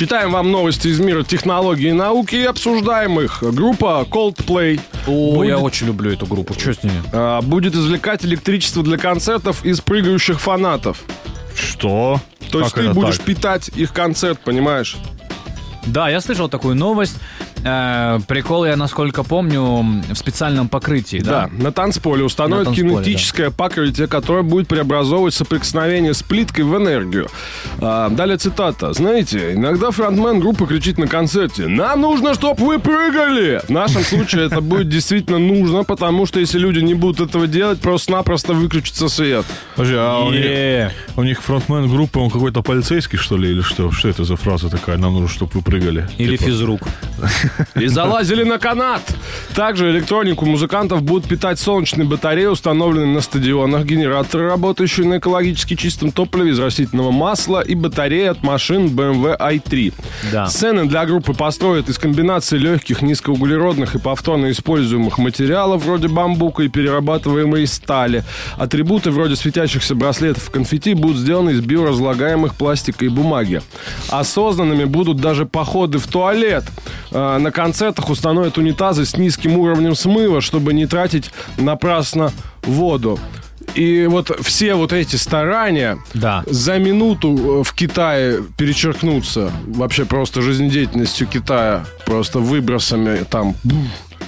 Читаем вам новости из мира технологий и науки и обсуждаем их. Группа Coldplay О, Будет- я очень люблю эту группу. Что с ними? а, будет извлекать электричество для концертов из прыгающих фанатов. Что? То есть Как ты это будешь так? питать их концерт, понимаешь? Да, я слышал такую новость. Э, прикол, я, насколько помню, в специальном покрытии, да? Да, на танцполе установят На танцполе, кинетическое покрытие, которое будет преобразовывать соприкосновение с плиткой в энергию. А, далее цитата. Знаете, иногда фронтмен группы кричит на концерте «Нам нужно, чтобы вы прыгали!» В нашем случае это будет действительно нужно, потому что если люди не будут этого делать, просто-напросто выключится свет. Подожди, а у них, Е. у них фронтмен группы, он какой-то полицейский, что ли, или что? Что это за фраза такая? Нам нужно, чтобы вы прыгали. Или Типа, физрук. И залазили на канат. Также электронику музыкантов будут питать солнечные батареи, установленные на стадионах, генераторы, работающие на экологически чистом топливе из растительного масла и батареи от машин BMW i3. Да. Сцены для группы построят из комбинации легких, низкоуглеродных и повторно используемых материалов вроде бамбука и перерабатываемой стали. Атрибуты вроде светящихся браслетов и конфетти будут сделаны из биоразлагаемых пластика и бумаги. Осознанными будут даже походы в туалет. А, На концертах установят унитазы с низким уровнем смыва, чтобы не тратить напрасно воду. И вот все вот эти старания Да. за минуту э, в Китае перечеркнутся вообще просто жизнедеятельностью Китая, просто выбросами там.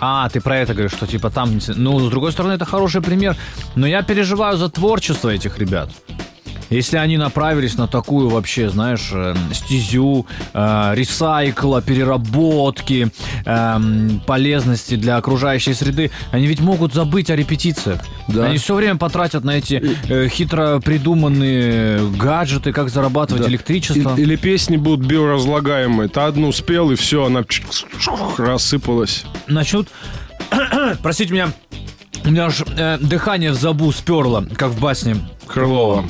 А, ты про это говоришь, что типа там... Ну, с другой стороны, это хороший пример. Но я переживаю за творчество этих ребят. Если они направились на такую вообще, знаешь, э, стезю э, ресайкла, переработки, эм, полезности для окружающей среды, они ведь могут забыть о репетициях. Да. Они все время потратят на эти э, хитро придуманные гаджеты, как зарабатывать Да. электричество. И- или песни будут биоразлагаемые. Ты одну спел, и все, она рассыпалась. начнут... Простите меня, у меня аж э, дыхание в забу сперло, как в басне. Крылова.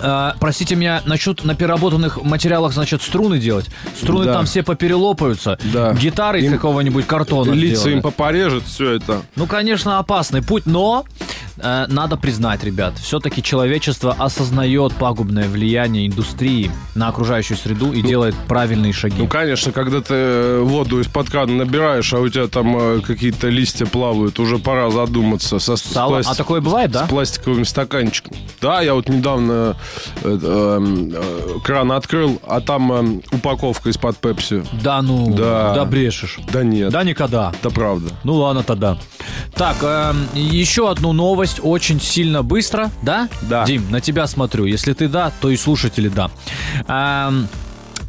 Э, простите меня, начнут на переработанных материалах, значит, струны делать. Струны Да. там все поперелопаются. Да. Гитары из какого-нибудь картона Лица сделали. им попорежет, все это. Ну, конечно, опасный путь, но надо признать, ребят, все-таки человечество осознает пагубное влияние индустрии на окружающую среду и делает правильные шаги. Ну, конечно, когда ты э, воду из-под крана набираешь, а у тебя там э, какие-то листья плавают, уже пора задуматься. Со, с Сало- пласти- А такое бывает, да? С пластиковым стаканчиком. Да, я вот недавно э, э, э, кран открыл, а там э, упаковка из-под пепси. Да ну, Да. да брешешь. Да нет, Да никогда. это правда. Ну ладно тогда. Так, эм, еще одну новость очень сильно быстро, да? Да. Дим, на тебя смотрю. Если ты да, то и слушатели да. Эм,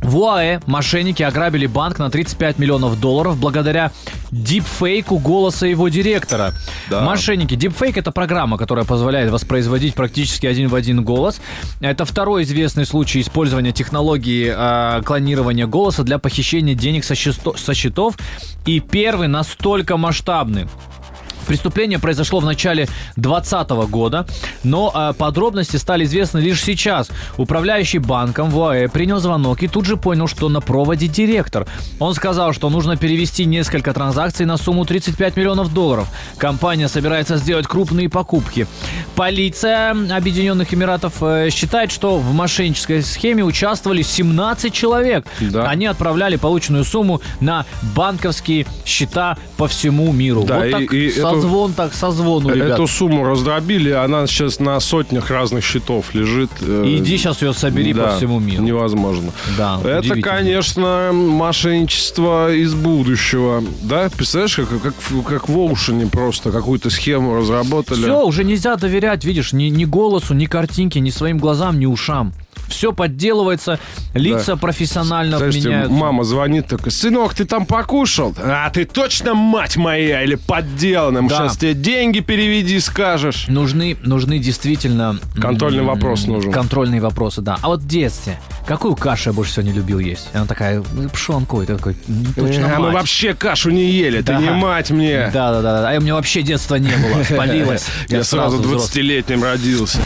в УАЭ мошенники ограбили банк на 35 миллионов долларов благодаря дипфейку голоса его директора. Да. Мошенники. Дипфейк это программа, которая позволяет воспроизводить практически один в один голос. Это второй известный случай использования технологии э, клонирования голоса для похищения денег со, счесто- со счетов. И первый настолько масштабный. Преступление произошло в начале 2020 года, но э, подробности стали известны лишь сейчас. Управляющий банком в ОАЭ принял звонок и тут же понял, что на проводе директор. Он сказал, что нужно перевести несколько транзакций на сумму 35 миллионов долларов. Компания собирается сделать крупные покупки. Полиция Объединенных Эмиратов э, считает, что в мошеннической схеме участвовали 17 человек. Да. Они отправляли полученную сумму на банковские счета по всему миру. Да, вот и- так и эту- созвон, так созвон у ребят. Эту сумму раздробили, она сейчас на сотнях разных счетов лежит. э, Иди сейчас ее собери да, по всему миру. Невозможно. Да, Это, конечно, мошенничество из будущего. Да, представляешь, как, как, как в Оушене просто какую-то схему разработали. Все, уже нельзя доверять, видишь, ни, ни голосу, ни картинке, ни своим глазам, ни ушам. Все подделывается, лица профессионально Знаешь, меняются. мама звонит такой, сынок, ты там покушал? А ты точно мать моя или подделанным? Да. Сейчас тебе деньги переведи, скажешь. Нужны, нужны действительно... Контрольный вопрос нужен. Контрольные вопросы, да. А вот в детстве, какую кашу я больше всего не любил есть? Она такая, «Ну, пшенку, и ты такой, «М, точно а мы мать». вообще кашу не ели, Да. ты не мать мне. Да, да, да, да. А у меня вообще детства не было, спалилось. Я сразу взрослый. 20-летним родился.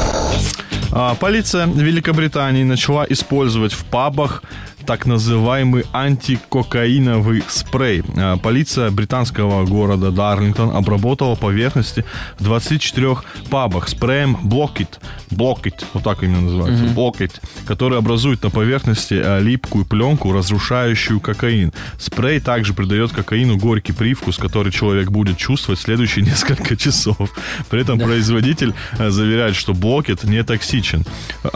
А, полиция Великобритании начала использовать в пабах так называемый антикокаиновый спрей. А, Полиция британского города Дарлингтон обработала поверхности в 24 пабах спреем Блокит. Блокит, вот так именно называется. Блокит, который образует на поверхности а, липкую пленку, разрушающую кокаин. Спрей также придает кокаину горький привкус, который человек будет чувствовать следующие несколько часов. При этом производитель а, заверяет, что Блокет не токсичен.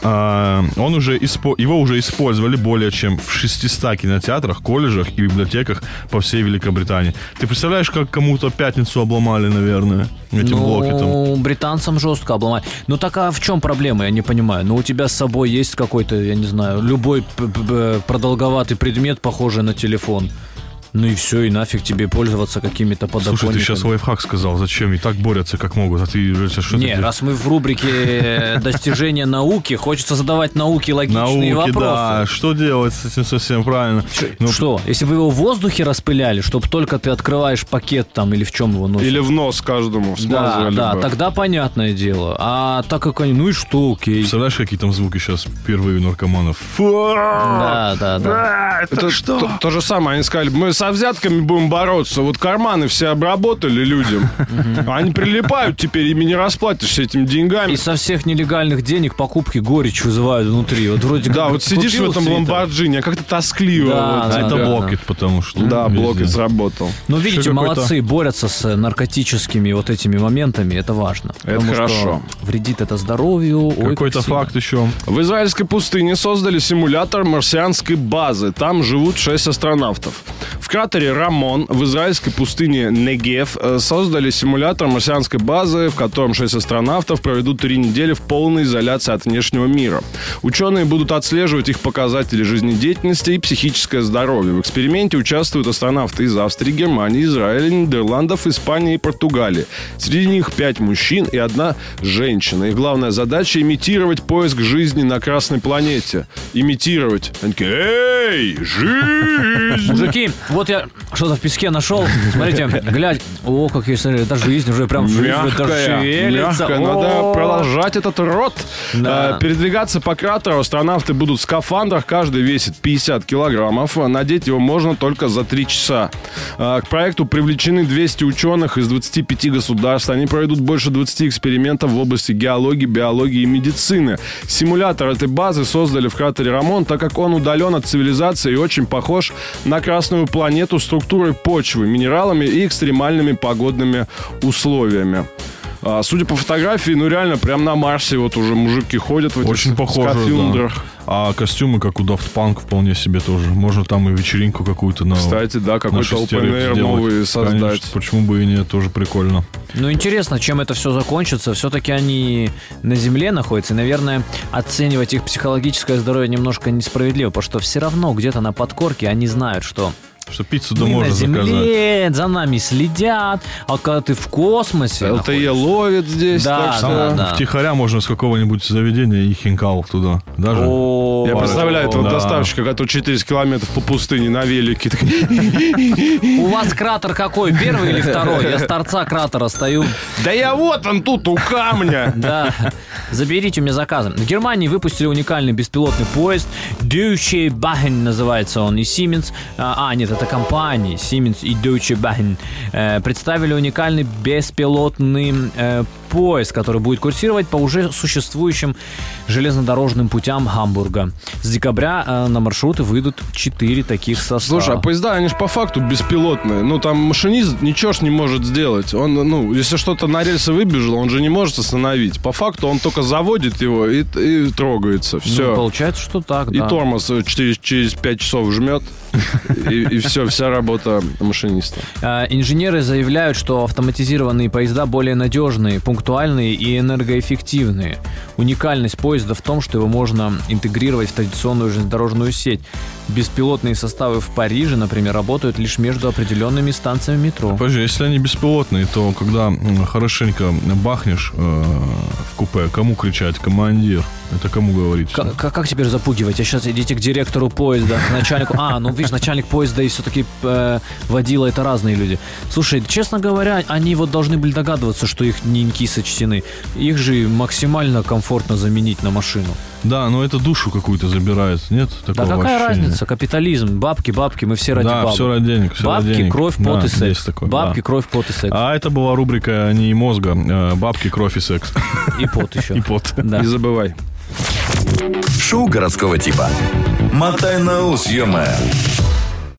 Он уже испо- его уже использовали более чем в 600 кинотеатрах, колледжах и библиотеках по всей Великобритании. Ты представляешь, как кому-то пятницу обломали, наверное, этим блокетом? Ну, британцам жестко обломать. Ну так а в чем проблема, я не понимаю. Ну у тебя с собой есть какой-то, я не знаю, любой продолговатый предмет, похожий на телефон. Ну и все, и нафиг тебе пользоваться какими-то подоконниками. Слушай, ты сейчас лайфхак сказал, зачем? И так борются, как могут, а ты что Не, раз мы в рубрике э, достижения науки, хочется задавать науке логичные Науки, вопросы. да. Что делать с этим совсем правильно? Ну, Что, если бы его в воздухе распыляли, чтобы только ты открываешь пакет там или в чем его носишь? Или в нос каждому Да, смазывали да, бы. тогда понятное дело. А так как они, ну и что, окей. Представляешь, какие там звуки сейчас впервые у наркоманов? Да, да, да. Это То, то же самое, они сказали, мы со взятками будем бороться, вот карманы все обработали людям, они прилипают теперь, ими не расплатишься этими деньгами. И со всех нелегальных денег покупки горечь вызывают внутри. Вот вроде Да, вот сидишь в этом свитер. ламборджини, а как-то тоскливо. Тебе. Это блокет, потому что... Да, везде. блокет сработал. Ну, видите, молодцы, борются с наркотическими вот этими моментами, это важно. Это хорошо. Вредит это здоровью. ой, как Какой-то факт еще. В израильской пустыне создали симулятор марсианской базы. Там живут шесть астронавтов. В кратере Рамон в израильской пустыне Негев э, создали симулятор марсианской базы, в котором шесть астронавтов проведут три недели в полной изоляции от внешнего мира. Ученые будут отслеживать их показатели жизнедеятельности и психическое здоровье. В эксперименте участвуют астронавты из Австрии, Германии, Израиля, Нидерландов, Испании и Португалии. Среди них пять мужчин и одна женщина. Их главная задача – имитировать поиск жизни на Красной планете. Имитировать. Они такие, эй, жизнь! Мужики, вот я что-то в песке нашел. Смотрите, глядь. О, как я смотрю, это жизнь уже прям жизнь Мягкая, шевелится. мягкая. О. Надо продолжать этот рот. Да. Э, Передвигаться по кратеру астронавты будут в скафандрах. Каждый весит 50 килограммов. Надеть его можно только за 3 часа. Э, К проекту привлечены 200 ученых из 25 государств. Они проведут больше 20 экспериментов в области геологии, биологии и медицины. Симулятор этой базы создали в кратере Рамон, так как он удален от цивилизации и очень похож на Красную планету структурой почвы, минералами и экстремальными погодными условиями. А, судя по фотографии, ну реально, прям на Марсе вот уже мужики ходят в этих Очень похоже, скафандрах. да. А костюмы, как у Daft Punk, вполне себе тоже. Можно там и вечеринку какую-то на... Кстати, да, какой-то open air новый создать. Конечно, почему бы и нет, тоже прикольно. Ну, интересно, чем это все закончится. Все-таки они на Земле находятся. И, наверное, оценивать их психологическое здоровье немножко несправедливо, потому что все равно где-то на подкорке они знают, что Что пиццу мы да на можно заказать. Земле, за нами следят. А вот когда ты в космосе... ЛТЕ находишься- ловит здесь, Да, так что... да, да. Втихаря можно с какого-нибудь заведения и хинкал туда. Даже. О, Я представляю этого Да. доставщика, который 400 километров по пустыне на велике. У вас кратер какой? Первый или второй? Я с торца кратера стою. Да я вот он тут, у камня. Да, заберите у меня заказы. В Германии выпустили уникальный беспилотный поезд. Deutsche Bahn называется он. И Siemens... А, а, нет, это компании. Siemens и Deutsche Bahn э, представили уникальный беспилотный э, поезд, который будет курсировать по уже существующим железнодорожным путям Гамбурга. С декабря э, на маршруты выйдут 4 таких состава. Слушай, а поезда, они же по факту беспилотные. Ну, там машинист ничего ж не может сделать. Он, ну, если что-то на рельсы выбежало, он же не может остановить. По факту он только заводит его и, и трогается. Ну, Все. получается, что так, и да. тормоз э, через, через 5 часов жмет, и, все, вся работа машиниста. Э, Инженеры заявляют, что автоматизированные поезда более надежные. Пункт пунктуальные и энергоэффективные. Уникальность поезда в том, что его можно интегрировать в традиционную железнодорожную сеть. Беспилотные составы в Париже, например, работают лишь между определенными станциями метро. Позже, если они беспилотные, то когда хорошенько бахнешь э, в купе, кому кричать? Командир. Это кому говорить? Как, как, как теперь запугивать? А сейчас идите к директору поезда, к начальнику. А, ну видишь, начальник поезда и все-таки э, водила это разные люди. Слушай, честно говоря, они вот должны были догадываться, что их неньки сочтены. Их же максимально комфортно заменить на машину. Да, но это душу какую-то забирает. Нет Да такого какая ощущения? разница? Капитализм, бабки, бабки, мы все ради Да, бабок. все ради денег. Все Бабки, ради денег. кровь, пот Да, и секс. такое, Бабки, да. кровь, пот и секс. А это была рубрика не мозга, э, бабки, кровь и секс. И пот еще. И пот. Да. Не забывай. Шоу городского типа. Мотай на ус, ё